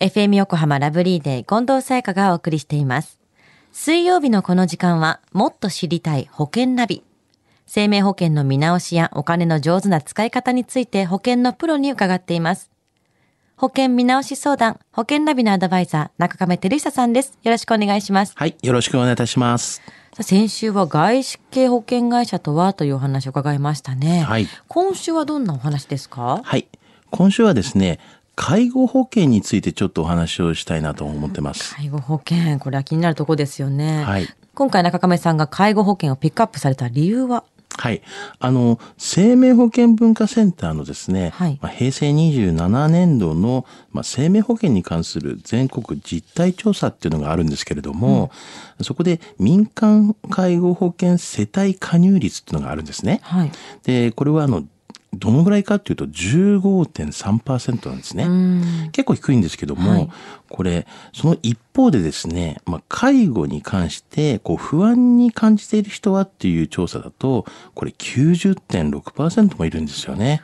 FM 横浜ラブリーデー近藤沙耶香がお送りしています。水曜日のこの時間は、もっと知りたい保険ナビ。生命保険の見直しやお金の上手な使い方について保険のプロに伺っています。保険見直し相談、保険ナビのアドバイザー、中亀照久さんです。よろしくお願いします。はい、よろしくお願いいたします。先週は外資系保険会社とはというお話を伺いましたね。はい今週はどんなお話ですか？はい、今週はですね、介護保険についてちょっとお話をしたいなと思ってます。介護保険、これは気になるところですよね。はい今回中亀さんが介護保険をピックアップされた理由は？はい。あの、生命保険文化センターのですね、はいまあ、平成27年度の、まあ、生命保険に関する全国実態調査っていうのがあるんですけれども、そこで民間介護保険世帯加入率っていうのがあるんですね。はい。で、これはあの、どのぐらいかっていうと15.3%なんですね。うん。結構低いんですけども、はいこれその一方でですね、まあ、介護に関してこう不安に感じている人はっていう調査だとこれ90.6%もいるんですよね。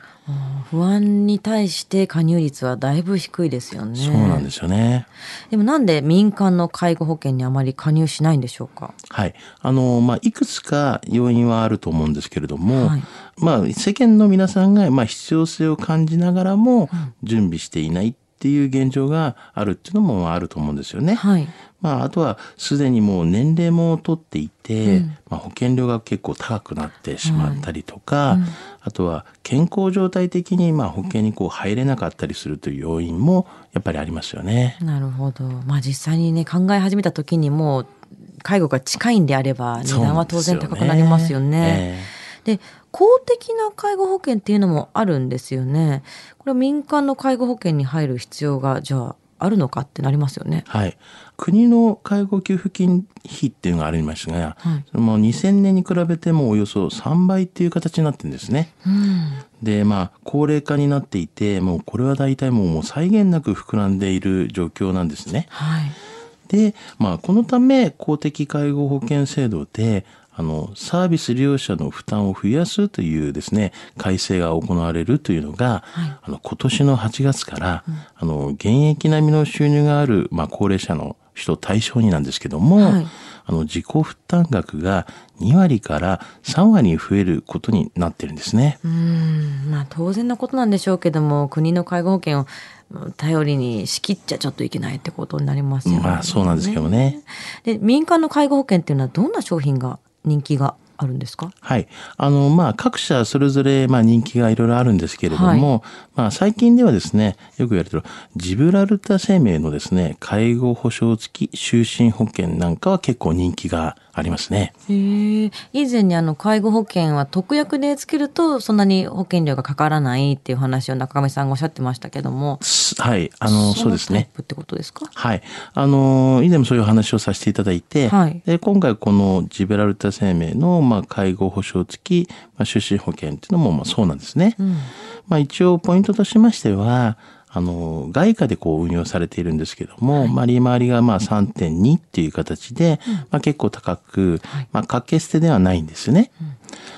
不安に対して加入率はだいぶ低いですよね。そうなんですよね。でもなんで民間の介護保険にあまり加入しないんでしょうか？はい。あの、まあ、いくつか要因はあると思うんですけれども、はいまあ、世間の皆さんが、まあ、必要性を感じながらも準備していないっていう現状があるっていうのもあると思うんですよね。はい。まあ、あとはすでにもう年齢も取っていて、まあ、保険料が結構高くなってしまったりとか、あとは健康状態的にまあ保険にこう入れなかったりするという要因もやっぱりありますよね。なるほど。まあ実際にね、考え始めた時にもう介護が近いんであれば値段は当然高くなりますよね。で公的な介護保険っていうのもあるんですよね。これは民間の介護保険に入る必要がじゃああるのかってなりますよね。はい。国の介護給付金費っていうのがありますが、はいそのもう2000年に比べてもおよそ3倍っていう形になってるんですね。うん。で、まあ、高齢化になっていて、もうこれは大体もうもう際限なく膨らんでいる状況なんですね。はい。で、まあ、このため公的介護保険制度であのサービス利用者の負担を増やすというですね改正が行われるというのが、あの今年の8月から、あの現役並みの収入がある、まあ、高齢者の人対象になんですけども、はいあの自己負担額が2割から3割に増えることになってるんですね。うん。まあ当然なことなんでしょうけども、国の介護保険をうん頼りに仕切っちゃちょっといけないってことになりますよね。まあそうなんですけどね。で民間の介護保険っていうのはどんな商品が人気が。あるんですか？はい。あの、まあ、各社それぞれ、まあ、人気がいろいろあるんですけれども、まあ、最近ではですね、よく言われてる、ジブラルタ生命のですね、介護保障付き就寝保険なんかは結構人気がありますね。以前にあの介護保険は特約でつけるとそんなに保険料がかからないっていう話を中上さんがおっしゃってましたけどもすはい。あの、そうですね。ってことですか？はい。あの、以前もそういう話をさせていただいて、はいで今回このジブラルタ生命の、まあ、介護保障付き、まあ、就寝保険っていうのも、まあ、そうなんですね。まあ、一応ポイントとしましては、あの、外貨でこう運用されているんですけども、まあ、利回りがまあ3.2っていう形で、まあ、結構高く、まあ、掛け捨てではないんですよね。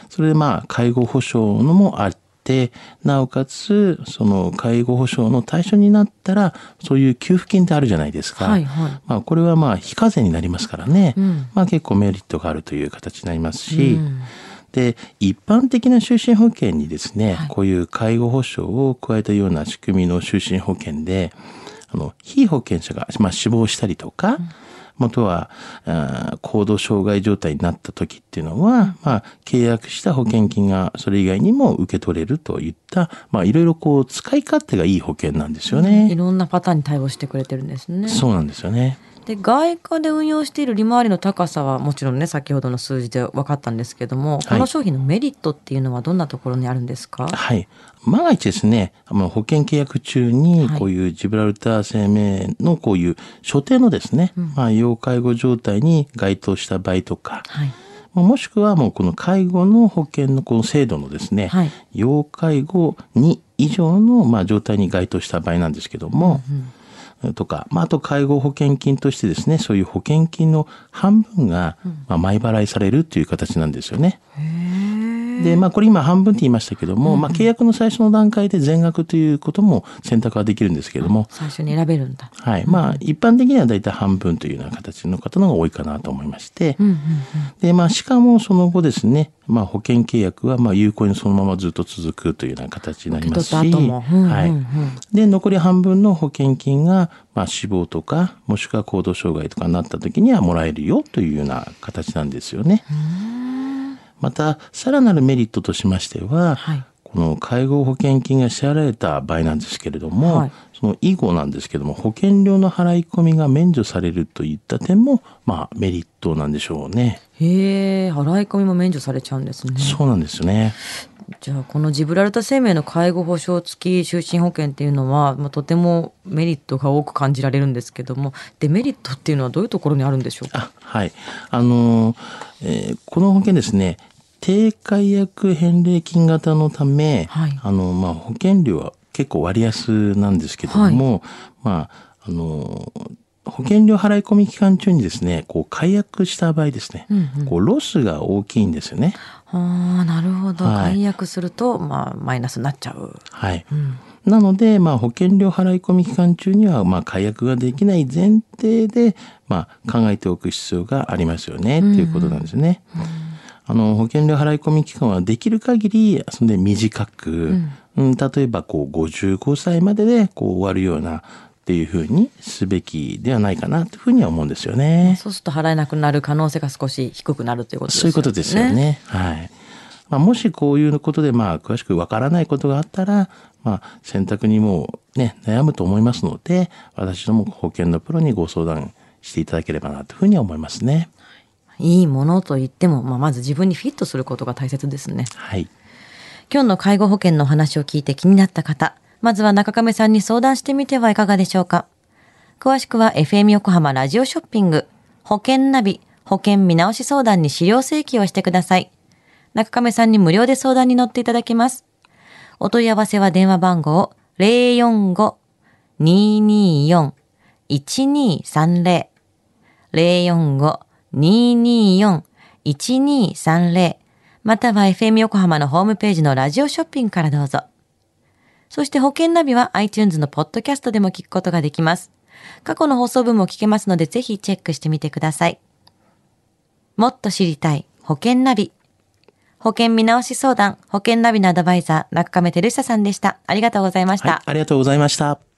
それでまあ、介護保障のもあって、なおかつ、その介護保障の対象になったら、そういう給付金ってあるじゃないですか。はいはい。まあ、これはまあ、非課税になりますからね。ん。まあ、結構メリットがあるという形になりますし、で、一般的な就寝保険にですね、こういう介護保障を加えたような仕組みの就寝保険で、あの、被保険者が、まあ、死亡したりとか、または、あー高度障害状態になった時っていうのは、まあ、契約した保険金がそれ以外にも受け取れるといった、まあ、いろいろこう、使い勝手がいい保険なんですよいね。ろんなパターンに対応してくれてるんですねそうなんですよね。で外貨で運用している利回りの高さはもちろんね先ほどの数字で分かったんですけども、この商品のメリットっていうのはどんなところにあるんですか？はい。万が一ですね、保険契約中にはい。こういうジブラルター生命のこういう所定のですね、まあ要介護状態に該当した場合とか、はい。まあもしくはもうこの介護の保険のこの制度のですね、はい。要介護2以上のまあ状態に該当した場合なんですけども、とか、まあ、あと介護保険金としてですね、そういう保険金の半分が、まあ、前払いされるという形なんですよね。で、まあこれ今半分って言いましたけども、まあ契約の最初の段階で全額ということも選択はできるんですけども、最初に選べるんだ。はい。まあ一般的には大体半分というような形の方の方が多いかなと思いまして、で、まあしかもその後ですね、まあ保険契約はまあ有効にそのままずっと続くというような形になりますし、うんうんうん。はい。で、残り半分の保険金が、まあ死亡とか、もしくは行動障害とかになった時にはもらえるよというような形なんですよね。また、さらなるメリットとしましては、はいこの介護保険金が支払われた場合なんですけれども、はいその以後なんですけども、保険料の払い込みが免除されるといった点も、まあメリットなんでしょうね。へえ、払い込みも免除されちゃうんですね。そうなんですよね。じゃあこのジブラルタ生命の介護保障付き就寝保険っていうのは、まあ、とてもメリットが多く感じられるんですけどもデメリットっていうのはどういうところにあるんでしょうか？あはい。あのーえーこの保険ですね、低解約返礼金型のため、はいあの、まあ、保険料は結構割安なんですけども、まあ、あのー保険料払い込み期間中にですね、こう解約した場合ですね、こうロスが大きいんですよね。ああなるほど、はい解約すると、まあ、マイナスになっちゃう。はい。なので、まあ、保険料払い込み期間中には、まあ、解約ができない前提で、まあ、考えておく必要がありますよね、っていうことなんですね。あの、保険料払い込み期間はできる限り、それで短く、うん、例えば、こう、55歳までで、こう、終わるような、っていうふうにすべきではないかな、というふうには思うんですよね。そうすると払えなくなる可能性が少し低くなるということですよね。そういうことですよね。はい。まあ、もしこういうことで、まあ、詳しくわからないことがあったら、まあ、選択にもうね、悩むと思いますので、私ども保険のプロにご相談していただければな、というふうには思いますね。いいものと言っても、まあ、まず自分にフィットすることが大切ですね。はい。今日の介護保険のお話を聞いて気になった方、まずは中亀さんに相談してみてはいかがでしょうか。詳しくは FM 横浜ラジオショッピング、保険ナビ、保険見直し相談に資料請求をしてください。中亀さんに無料で相談に乗っていただけます。お問い合わせは電話番号045-224-1230 045-224-1230 2241230または FM 横浜のホームページのラジオショッピングからどうぞ。そして保険ナビは iTunes のポッドキャストでも聞くことができます。過去の放送分も聞けますのでぜひチェックしてみてください。もっと知りたい保険ナビ。保険見直し相談、保険ナビのアドバイザー、中亀照久さんでした。ありがとうございました。はい。ありがとうございました。